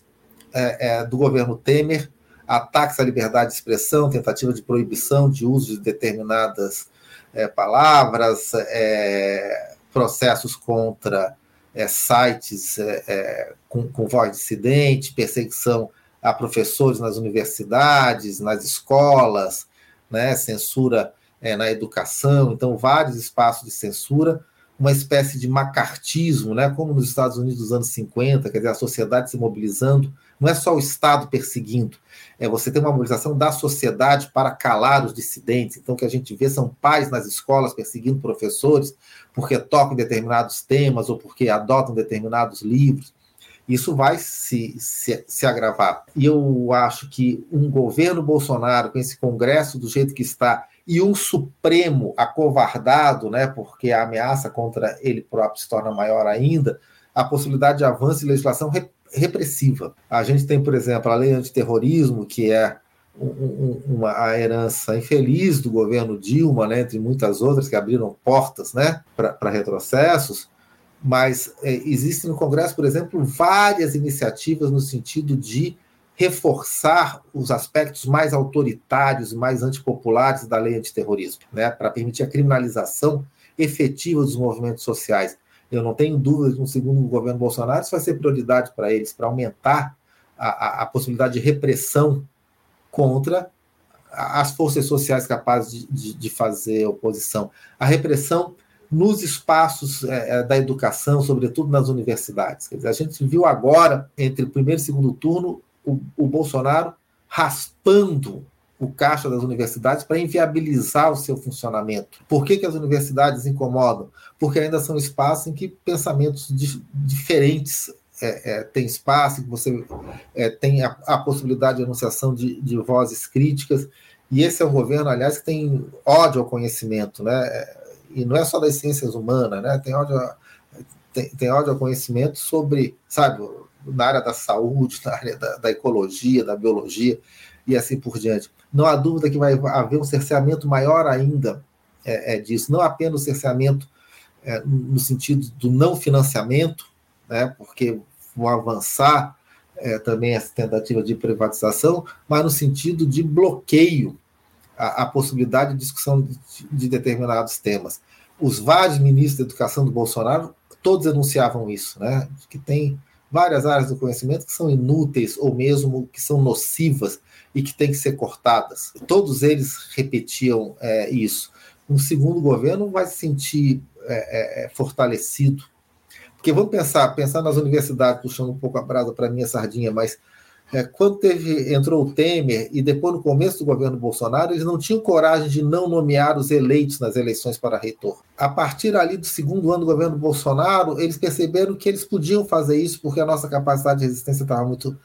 é, do governo Temer ataques à liberdade de expressão, tentativa de proibição de uso de determinadas é, palavras, é, processos contra é, sites é, é, com, com voz dissidente, perseguição a professores nas universidades, nas escolas, né, censura é, na educação, então vários espaços de censura, uma espécie de macartismo, né, como nos Estados Unidos dos anos 50, quer dizer, a sociedade se mobilizando, não é só o Estado perseguindo, é você tem uma mobilização da sociedade para calar os dissidentes. Então, o que a gente vê são pais nas escolas perseguindo professores porque tocam determinados temas ou porque adotam determinados livros. Isso vai se, se, se agravar. E eu acho que um governo Bolsonaro, com esse Congresso do jeito que está, e um Supremo acovardado, né, porque a ameaça contra ele próprio se torna maior ainda, a possibilidade de avanço de legislação repressiva. A gente tem, por exemplo, a lei antiterrorismo, que é um, uma a herança infeliz do governo Dilma, né, entre muitas outras que abriram portas né, para retrocessos, mas é, existem no Congresso, por exemplo, várias iniciativas no sentido de reforçar os aspectos mais autoritários mais antipopulares da lei antiterrorismo, né, para permitir a criminalização efetiva dos movimentos sociais. Eu não tenho dúvida que no segundo governo Bolsonaro isso vai ser prioridade para eles, para aumentar a, a, a, possibilidade de repressão contra as forças sociais capazes de, de, de fazer oposição. A repressão nos espaços é, é da educação, sobretudo nas universidades. Dizer, a gente viu agora, entre o primeiro e segundo turno, o, o Bolsonaro raspando o caixa das universidades para inviabilizar o seu funcionamento. Por que, que as universidades incomodam? Porque ainda são espaços em que pensamentos di diferentes é, é, têm espaço, que você é, tem a, a, possibilidade de anunciação de, de, vozes críticas. E esse é um governo, aliás, que tem ódio ao conhecimento, né? E não é só das ciências humanas, né? Tem ódio, tem, tem ódio ao conhecimento sobre, sabe, na área da saúde, na área da, da ecologia, da biologia e assim por diante. Não há dúvida que vai haver um cerceamento maior ainda é, é disso, não apenas o cerceamento é, no sentido do não financiamento, né, porque vão avançar é, também essa tentativa de privatização, mas no sentido de bloqueio à, possibilidade de discussão de, de determinados temas. Os vários ministros da educação do Bolsonaro todos anunciavam isso, né, que tem várias áreas do conhecimento que são inúteis ou mesmo que são nocivas e que têm que ser cortadas. Todos eles repetiam é, isso. Um segundo governo vai se sentir é, é, é, fortalecido. Porque vamos pensar, pensar nas universidades, puxando um pouco a brasa para minha sardinha, mas é, quando teve, entrou o Temer e depois no começo do governo Bolsonaro, eles não tinham coragem de não nomear os eleitos nas eleições para reitor. A partir ali do segundo ano do governo Bolsonaro, eles perceberam que eles podiam fazer isso porque a nossa capacidade de resistência estava muito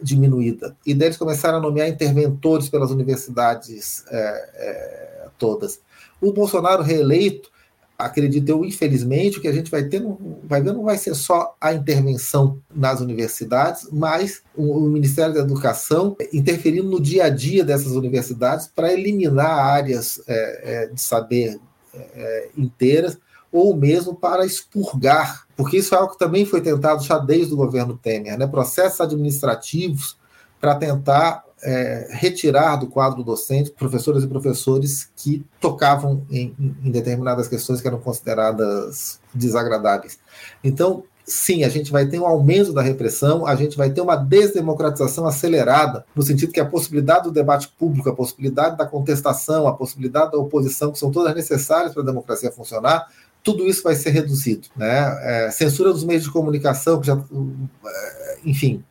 diminuída. E daí eles começaram a nomear interventores pelas universidades é, é, todas. O Bolsonaro reeleito acredito eu, infelizmente, o que a gente vai ter, vai ver, não vai ser só a intervenção nas universidades, mas o, Ministério da Educação interferindo no dia a dia dessas universidades para eliminar áreas é, é, de saber é, inteiras ou mesmo para expurgar, porque isso é algo que também foi tentado já desde o governo Temer, né? processos administrativos para tentar é, retirar do quadro docente professoras e professores que tocavam em, em, determinadas questões que eram consideradas desagradáveis. Então, sim, a gente vai ter um aumento da repressão, a gente vai ter uma desdemocratização acelerada, no sentido que a possibilidade do debate público, a possibilidade da contestação, a possibilidade da oposição, que são todas necessárias para a democracia funcionar, tudo isso vai ser reduzido. Né? É, censura dos meios de comunicação, que já, é, enfim,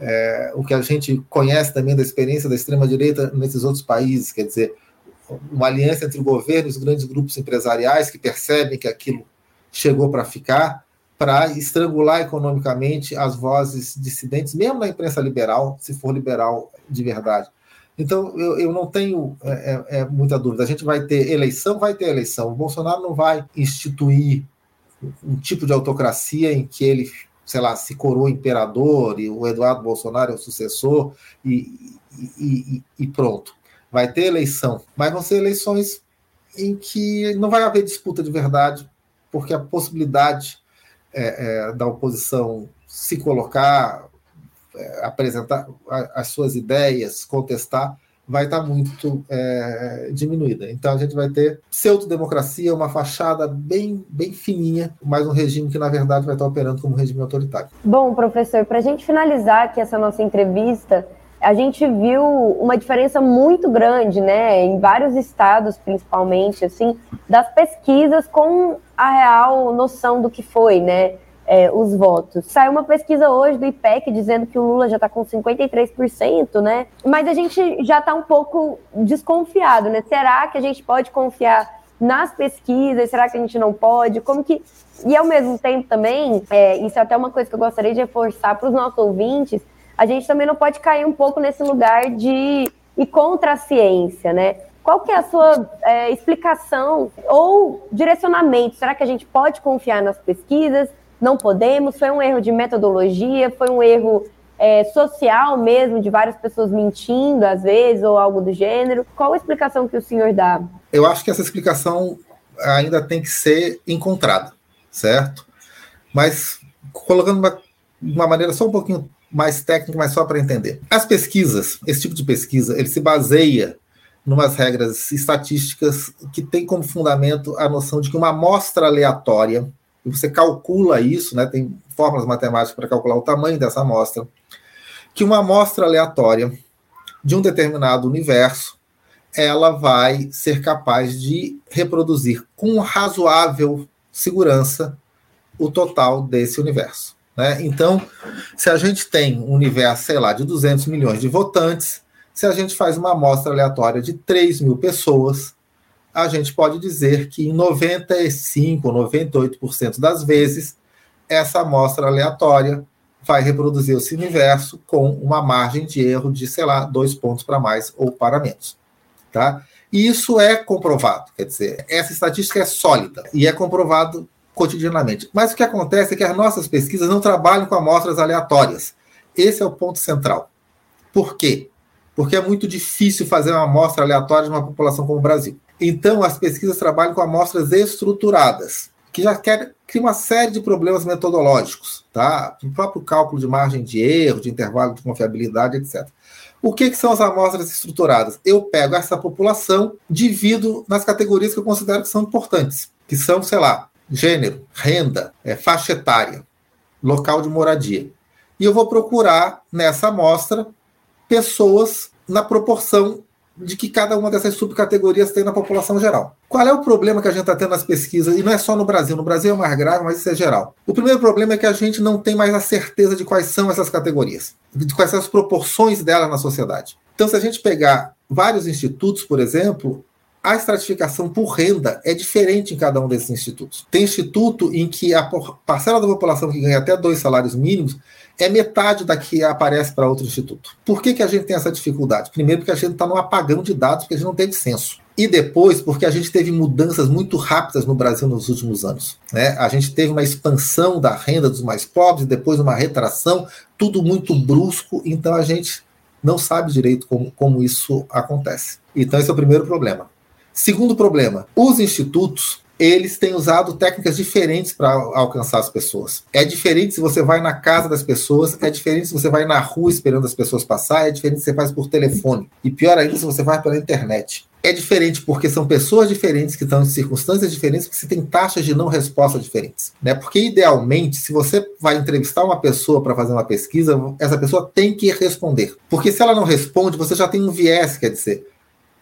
é, o que a gente conhece também da experiência da extrema-direita nesses outros países, quer dizer, uma aliança entre o governo e os grandes grupos empresariais que percebem que aquilo chegou para ficar, para estrangular economicamente as vozes dissidentes, mesmo na imprensa liberal, se for liberal de verdade. Então, eu, eu não tenho é, é, é muita dúvida. A gente vai ter eleição, vai ter eleição. O Bolsonaro não vai instituir um tipo de autocracia em que ele sei lá, se coroa imperador e o Eduardo Bolsonaro é o sucessor e, e, e, pronto. Vai ter eleição, mas vão ser eleições em que não vai haver disputa de verdade, porque a possibilidade é, é, da oposição se colocar, é, apresentar as suas ideias, contestar, vai estar tá muito é, diminuída. Então a gente vai ter pseudo-democracia, uma fachada bem, bem fininha, mas um regime que na verdade vai estar operando como um regime autoritário. Bom, professor, para a gente finalizar aqui essa nossa entrevista, a gente viu uma diferença muito grande, né, em vários estados, principalmente, assim, das pesquisas com a real noção do que foi, né? É, os votos. Saiu uma pesquisa hoje do IPEC dizendo que o Lula já está com 53%, né? Mas a gente já está um pouco desconfiado, né? Será que a gente pode confiar nas pesquisas? Será que a gente não pode? Como que. E ao mesmo tempo também, é, isso é até uma coisa que eu gostaria de reforçar para os nossos ouvintes, a gente também não pode cair um pouco nesse lugar de ir contra a ciência, né? Qual que é a sua é, explicação ou direcionamento? Será que a gente pode confiar nas pesquisas? Não podemos? Foi um erro de metodologia? Foi um erro é, social mesmo, de várias pessoas mentindo às vezes, ou algo do gênero? Qual a explicação que o senhor dá? Eu acho que essa explicação ainda tem que ser encontrada, certo? Mas colocando uma, uma maneira só um pouquinho mais técnica, mas só para entender. As pesquisas, esse tipo de pesquisa, ele se baseia numas regras estatísticas que tem como fundamento a noção de que uma amostra aleatória, e você calcula isso, né, tem fórmulas matemáticas para calcular o tamanho dessa amostra, que uma amostra aleatória de um determinado universo, ela vai ser capaz de reproduzir com razoável segurança o total desse universo. Né? Então, se a gente tem um universo, sei lá, de 200 milhões de votantes, se a gente faz uma amostra aleatória de 3 mil pessoas, a gente pode dizer que em 95 ou 98% das vezes, essa amostra aleatória vai reproduzir esse universo com uma margem de erro de, sei lá, dois pontos para mais ou para menos. Tá? E isso é comprovado, quer dizer, essa estatística é sólida e é comprovado cotidianamente. Mas o que acontece é que as nossas pesquisas não trabalham com amostras aleatórias. Esse é o ponto central. Por quê? porque é muito difícil fazer uma amostra aleatória de uma população como o Brasil. Então, as pesquisas trabalham com amostras estruturadas, que já quer, cria uma série de problemas metodológicos, tá? O próprio cálculo de margem de erro, de intervalo de confiabilidade, etc. O que, que são as amostras estruturadas? Eu pego essa população, divido nas categorias que eu considero que são importantes, que são, sei lá, gênero, renda, é, faixa etária, local de moradia. E eu vou procurar nessa amostra pessoas na proporção de que cada uma dessas subcategorias tem na população geral. Qual é o problema que a gente está tendo nas pesquisas? E não é só no Brasil, no Brasil é mais grave, mas isso é geral. O primeiro problema é que a gente não tem mais a certeza de quais são essas categorias, de quais são as proporções delas na sociedade. Então, se a gente pegar vários institutos, por exemplo, a estratificação por renda é diferente em cada um desses institutos. Tem instituto em que a parcela da população que ganha até dois salários mínimos é metade da que aparece para outro instituto. Por que, que a gente tem essa dificuldade? Primeiro, porque a gente está num apagão de dados, porque a gente não teve censo. E depois, porque a gente teve mudanças muito rápidas no Brasil nos últimos anos. Né? A gente teve uma expansão da renda dos mais pobres, depois uma retração, tudo muito brusco, então a gente não sabe direito como, como isso acontece. Então, esse é o primeiro problema. Segundo problema, os institutos eles têm usado técnicas diferentes para alcançar as pessoas. É diferente se você vai na casa das pessoas, é diferente se você vai na rua esperando as pessoas passar, é diferente se você faz por telefone. E pior ainda se você vai pela internet. É diferente porque são pessoas diferentes que estão em circunstâncias diferentes, que você tem taxas de não resposta diferentes. Né? Porque, idealmente, se você vai entrevistar uma pessoa para fazer uma pesquisa, essa pessoa tem que responder. Porque se ela não responde, você já tem um viés, quer dizer,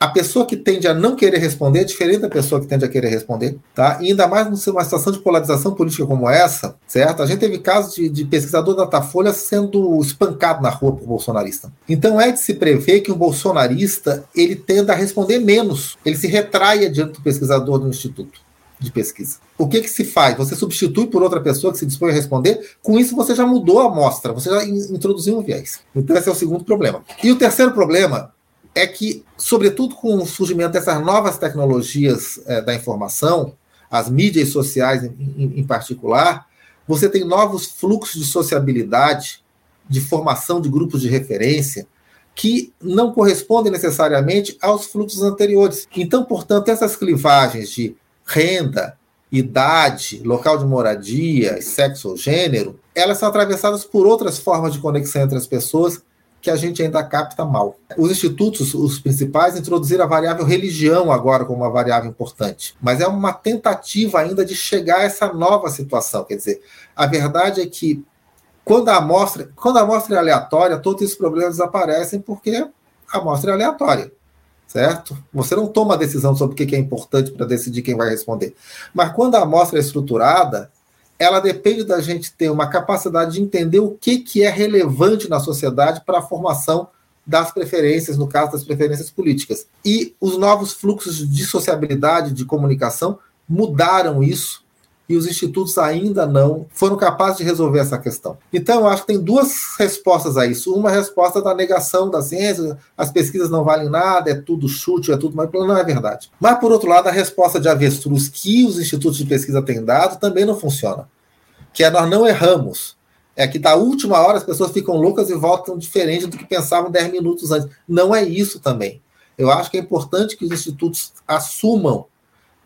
a pessoa que tende a não querer responder é diferente da pessoa que tende a querer responder, tá? E ainda mais numa situação de polarização política como essa, certo? A gente teve casos de, de pesquisador da Datafolha sendo espancado na rua por bolsonarista. Então é de se prever que um bolsonarista ele tenda a responder menos, ele se retraia diante do pesquisador do instituto de pesquisa. O que, que se faz? Você substitui por outra pessoa que se dispõe a responder, com isso você já mudou a amostra, você já introduziu um viés. Então esse é o segundo problema. E o terceiro problema é que, sobretudo com o surgimento dessas novas tecnologias é, da informação, as mídias sociais em, em, particular, você tem novos fluxos de sociabilidade, de formação de grupos de referência, que não correspondem necessariamente aos fluxos anteriores. Então, portanto, essas clivagens de renda, idade, local de moradia, sexo ou gênero, elas são atravessadas por outras formas de conexão entre as pessoas que a gente ainda capta mal. Os institutos, os principais, introduziram a variável religião agora como uma variável importante, mas é uma tentativa ainda de chegar a essa nova situação. Quer dizer, a verdade é que quando a amostra, quando a amostra é aleatória, todos esses problemas desaparecem porque a amostra é aleatória certo? Você não toma a decisão sobre o que é importante para decidir quem vai responder. Mas quando a amostra é estruturada, ela depende da gente ter uma capacidade de entender o que, que é relevante na sociedade para a formação das preferências, no caso das preferências políticas. E os novos fluxos de sociabilidade, de comunicação, mudaram isso e os institutos ainda não foram capazes de resolver essa questão. Então, eu acho que tem duas respostas a isso. Uma resposta da negação da ciência, as pesquisas não valem nada, é tudo chute, é tudo, mas não é verdade. Mas, por outro lado, a resposta de avestruz que os institutos de pesquisa têm dado também não funciona. Que é nós não erramos. É que da última hora as pessoas ficam loucas e votam diferente do que pensavam 10 minutos antes. Não é isso também. Eu acho que é importante que os institutos assumam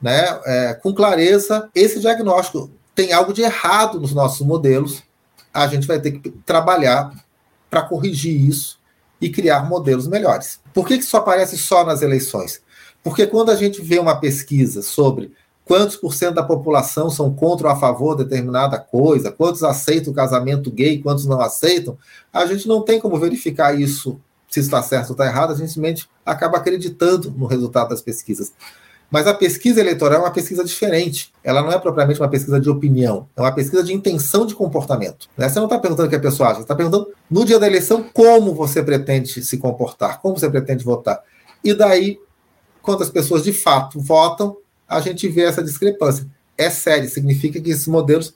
né, é, com clareza esse diagnóstico. Tem algo de errado nos nossos modelos, a gente vai ter que trabalhar para corrigir isso e criar modelos melhores. Por que, que isso aparece só nas eleições? Porque quando a gente vê uma pesquisa sobre quantos por cento da população são contra ou a favor de determinada coisa, quantos aceitam o casamento gay, quantos não aceitam, a gente não tem como verificar isso, se está certo ou está errado, a gente simplesmente acaba acreditando no resultado das pesquisas. Mas a pesquisa eleitoral é uma pesquisa diferente. Ela não é propriamente uma pesquisa de opinião, é uma pesquisa de intenção de comportamento. Né? Você não está perguntando o que a pessoa acha, você está perguntando no dia da eleição como você pretende se comportar, como você pretende votar. E daí, quando as pessoas de fato votam, a gente vê essa discrepância. É sério, significa que esses modelos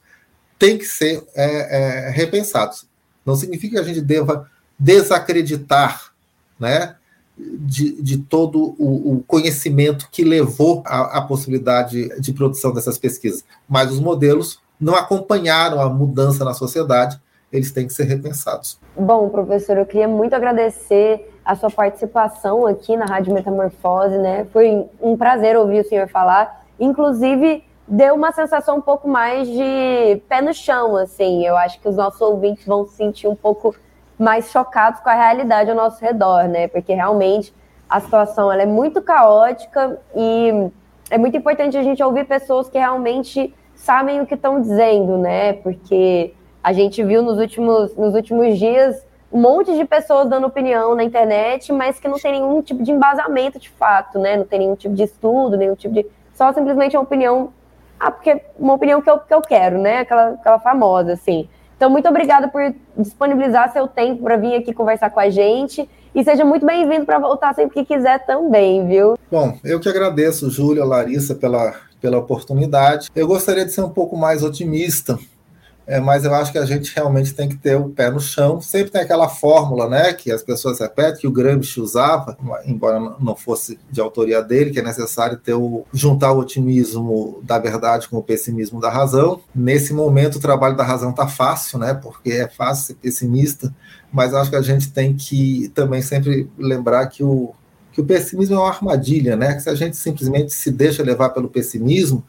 têm que ser é, é, repensados. Não significa que a gente deva desacreditar né, de, de todo o, o, conhecimento que levou à, possibilidade de produção dessas pesquisas. Mas os modelos não acompanharam a mudança na sociedade, eles têm que ser repensados. Bom, professor, eu queria muito agradecer a sua participação aqui na Rádio Metamorfose, né? Foi um prazer ouvir o senhor falar. Inclusive, deu uma sensação um pouco mais de pé no chão, assim. Eu acho que os nossos ouvintes vão se sentir um pouco mais chocados com a realidade ao nosso redor, né? Porque realmente a situação ela é muito caótica e é muito importante a gente ouvir pessoas que realmente sabem o que estão dizendo, né? Porque a gente viu nos últimos, nos últimos dias um monte de pessoas dando opinião na internet, mas que não tem nenhum tipo de embasamento de fato, né? Não tem nenhum tipo de estudo, nenhum tipo de. Só simplesmente uma opinião. Ah, porque uma opinião que eu, que eu quero, né? Aquela, aquela famosa, assim. Então, muito obrigada por disponibilizar seu tempo para vir aqui conversar com a gente. E seja muito bem-vindo para voltar sempre que quiser também, viu? Bom, eu que agradeço, Júlia, Larissa, pela, pela oportunidade. Eu gostaria de ser um pouco mais otimista é, mas eu acho que a gente realmente tem que ter o pé no chão. Sempre tem aquela fórmula, né, que as pessoas repetem, que o Gramsci usava, embora não fosse de autoria dele, que é necessário ter o, juntar o otimismo da verdade com o pessimismo da razão. Nesse momento, o trabalho da razão está fácil, né, porque é fácil ser pessimista, mas acho que a gente tem que também sempre lembrar que o, que o pessimismo é uma armadilha, né, que se a gente simplesmente se deixa levar pelo pessimismo,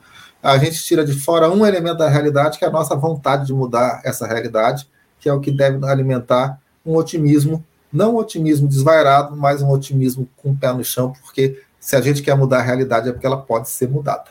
a gente tira de fora um elemento da realidade, que é a nossa vontade de mudar essa realidade, que é o que deve alimentar um otimismo, não um otimismo desvairado, mas um otimismo com o pé no chão, porque se a gente quer mudar a realidade é porque ela pode ser mudada.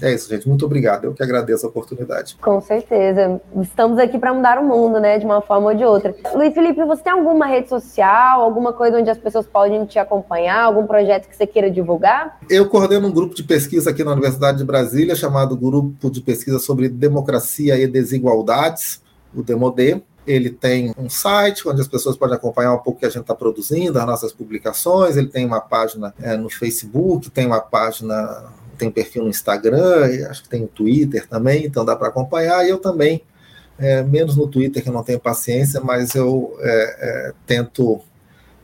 É isso, gente. Muito obrigado. Eu que agradeço a oportunidade. Com certeza. Estamos aqui para mudar o mundo, né? De uma forma ou de outra. Luiz Felipe, você tem alguma rede social, alguma coisa onde as pessoas podem te acompanhar, algum projeto que você queira divulgar? Eu coordeno um grupo de pesquisa aqui na Universidade de Brasília, chamado Grupo de Pesquisa sobre Democracia e Desigualdades, o DEMODE. Ele tem um site onde as pessoas podem acompanhar um pouco o que a gente está produzindo, as nossas publicações. Ele tem uma página é, no Facebook, tem uma página tem perfil no Instagram, acho que tem Twitter também, então dá para acompanhar. E eu também, é, menos no Twitter, que eu não tenho paciência, mas eu é, é, tento,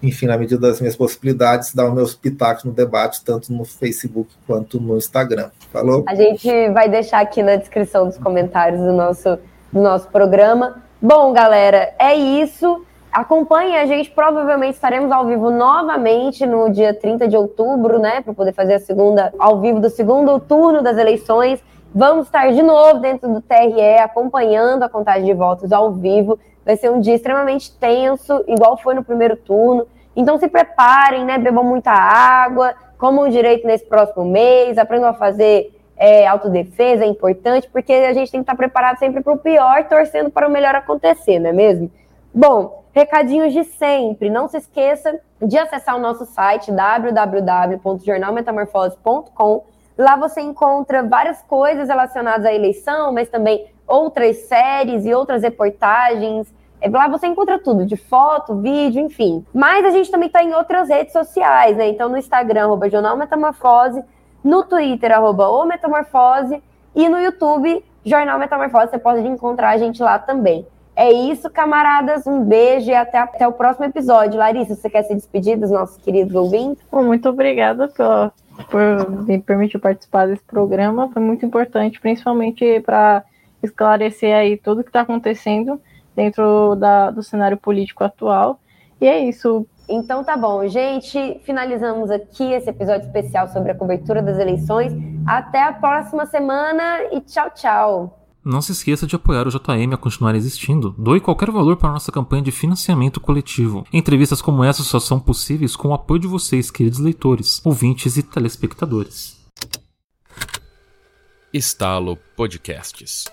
enfim, na medida das minhas possibilidades, dar os meus pitacos no debate, tanto no Facebook quanto no Instagram. Falou? A gente vai deixar aqui na descrição dos comentários do nosso, do nosso programa. Bom, galera, é isso. Acompanhe a gente, provavelmente estaremos ao vivo novamente no dia 30 de outubro, né? Para poder fazer a segunda, ao vivo do segundo turno das eleições. Vamos estar de novo dentro do TRE, acompanhando a contagem de votos ao vivo. Vai ser um dia extremamente tenso, igual foi no primeiro turno. Então se preparem, né? Bebam muita água, comam direito nesse próximo mês, aprendam a fazer é, autodefesa, é importante, porque a gente tem que estar preparado sempre para o pior, torcendo para o melhor acontecer, não é mesmo? Bom, recadinhos de sempre. Não se esqueça de acessar o nosso site www.jornalmetamorfose.com. Lá você encontra várias coisas relacionadas à eleição, mas também outras séries e outras reportagens. É, lá você encontra tudo, de foto, vídeo, enfim. Mas a gente também está em outras redes sociais, né? Então no Instagram, arroba Jornal Metamorfose, no Twitter, arroba o Metamorfose, e no YouTube, Jornal Metamorfose, você pode encontrar a gente lá também. É isso, camaradas. Um beijo e até, até o próximo episódio. Larissa, você quer se despedir dos nossos queridos ouvintes? Muito obrigada por, por me permitir participar desse programa. Foi muito importante, principalmente para esclarecer aí tudo que está acontecendo dentro da, do cenário político atual. E é isso. Então tá bom, gente. Finalizamos aqui esse episódio especial sobre a cobertura das eleições. Até a próxima semana e tchau, tchau. Não se esqueça de apoiar o JM a continuar existindo. Doe qualquer valor para a nossa campanha de financiamento coletivo. Entrevistas como essa só são possíveis com o apoio de vocês, queridos leitores, ouvintes e telespectadores. Estalo Podcasts.